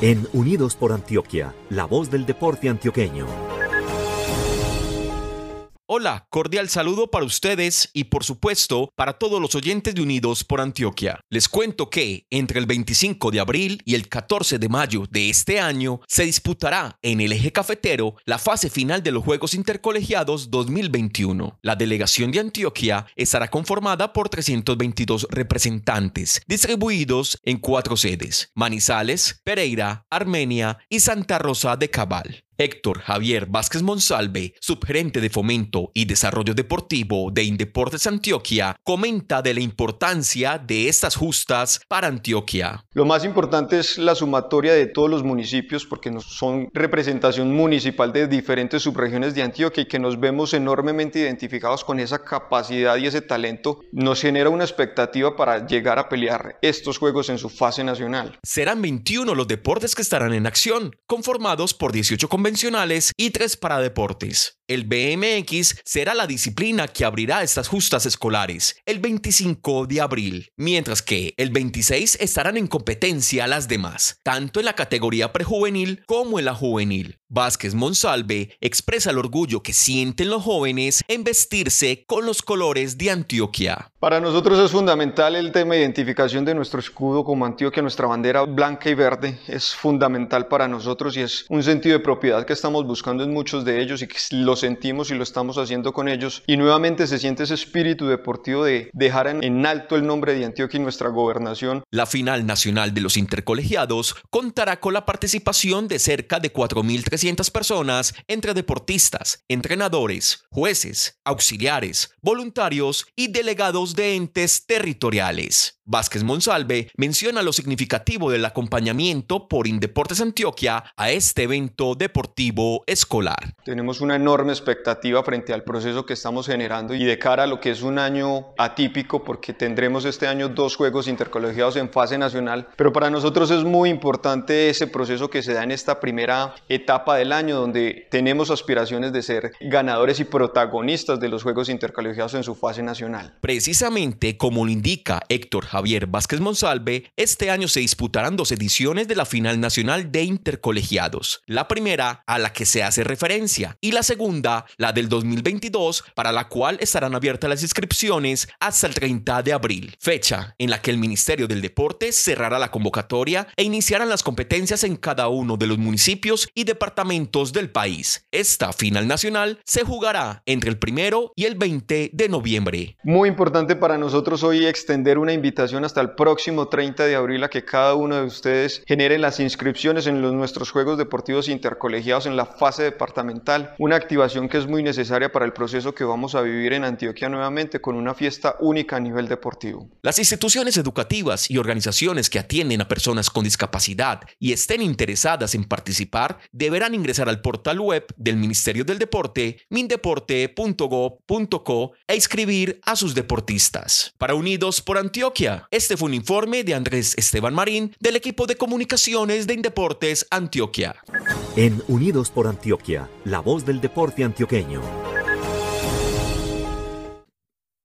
En Unidos por Antioquia, la voz del deporte antioqueño. Hola, cordial saludo para ustedes y por supuesto para todos los oyentes de Unidos por Antioquia. Les cuento que entre el 25 de abril y el 14 de mayo de este año se disputará en el eje cafetero la fase final de los Juegos Intercolegiados 2021. La delegación de Antioquia estará conformada por 322 representantes distribuidos en cuatro sedes, Manizales, Pereira, Armenia y Santa Rosa de Cabal. Héctor Javier Vázquez Monsalve, subgerente de Fomento y Desarrollo Deportivo de Indeportes Antioquia, comenta de la importancia de estas justas para Antioquia. Lo más importante es la sumatoria de todos los municipios porque son representación municipal de diferentes subregiones de Antioquia y que nos vemos enormemente identificados con esa capacidad y ese talento nos genera una expectativa para llegar a pelear estos juegos en su fase nacional. Serán 21 los deportes que estarán en acción, conformados por 18 convenciones y tres para deportes. El BMX será la disciplina que abrirá estas justas escolares el 25 de abril, mientras que el 26 estarán en competencia las demás, tanto en la categoría prejuvenil como en la juvenil. Vázquez Monsalve expresa el orgullo que sienten los jóvenes en vestirse con los colores de Antioquia. Para nosotros es fundamental el tema de identificación de nuestro escudo como Antioquia, nuestra bandera blanca y verde es fundamental para nosotros y es un sentido de propiedad que estamos buscando en muchos de ellos y que los sentimos y lo estamos haciendo con ellos. Y nuevamente se siente ese espíritu deportivo de dejar en, alto el nombre de Antioquia y nuestra gobernación. La final nacional de los intercolegiados contará con la participación de cerca de 4.300 personas entre deportistas, entrenadores, jueces, auxiliares, voluntarios y delegados de entes territoriales. Vázquez Monsalve menciona lo significativo del acompañamiento por Indeportes Antioquia a este evento deportivo escolar. Tenemos una enorme expectativa frente al proceso que estamos generando y de cara a lo que es un año atípico porque tendremos este año dos juegos intercolegiados en fase nacional, pero para nosotros es muy importante ese proceso que se da en esta primera etapa del año donde tenemos aspiraciones de ser ganadores y protagonistas de los juegos intercolegiados en su fase nacional. Precisamente como lo indica Héctor Javier Vázquez Monsalve, este año se disputarán dos ediciones de la final nacional de intercolegiados. La primera, a la que se hace referencia, y la segunda, la del 2022, para la cual estarán abiertas las inscripciones hasta el 30 de abril, fecha en la que el Ministerio del Deporte cerrará la convocatoria e iniciarán las competencias en cada uno de los municipios y departamentos del país. Esta final nacional se jugará entre el primero y el 20 de noviembre. Muy importante para nosotros hoy extender una invitación hasta el próximo 30 de abril a que cada uno de ustedes genere las inscripciones en nuestros Juegos Deportivos Intercolegiados en la fase departamental, una activación que es muy necesaria para el proceso que vamos a vivir en Antioquia nuevamente con una fiesta única a nivel deportivo. Las instituciones educativas y organizaciones que atienden a personas con discapacidad y estén interesadas en participar deberán ingresar al portal web del Ministerio del Deporte, mindeporte.gov.co e inscribir a sus deportistas. Para Unidos por Este fue un informe de Andrés Esteban Marín del equipo de comunicaciones de Indeportes Antioquia. En Unidos por Antioquia, la voz del deporte antioqueño.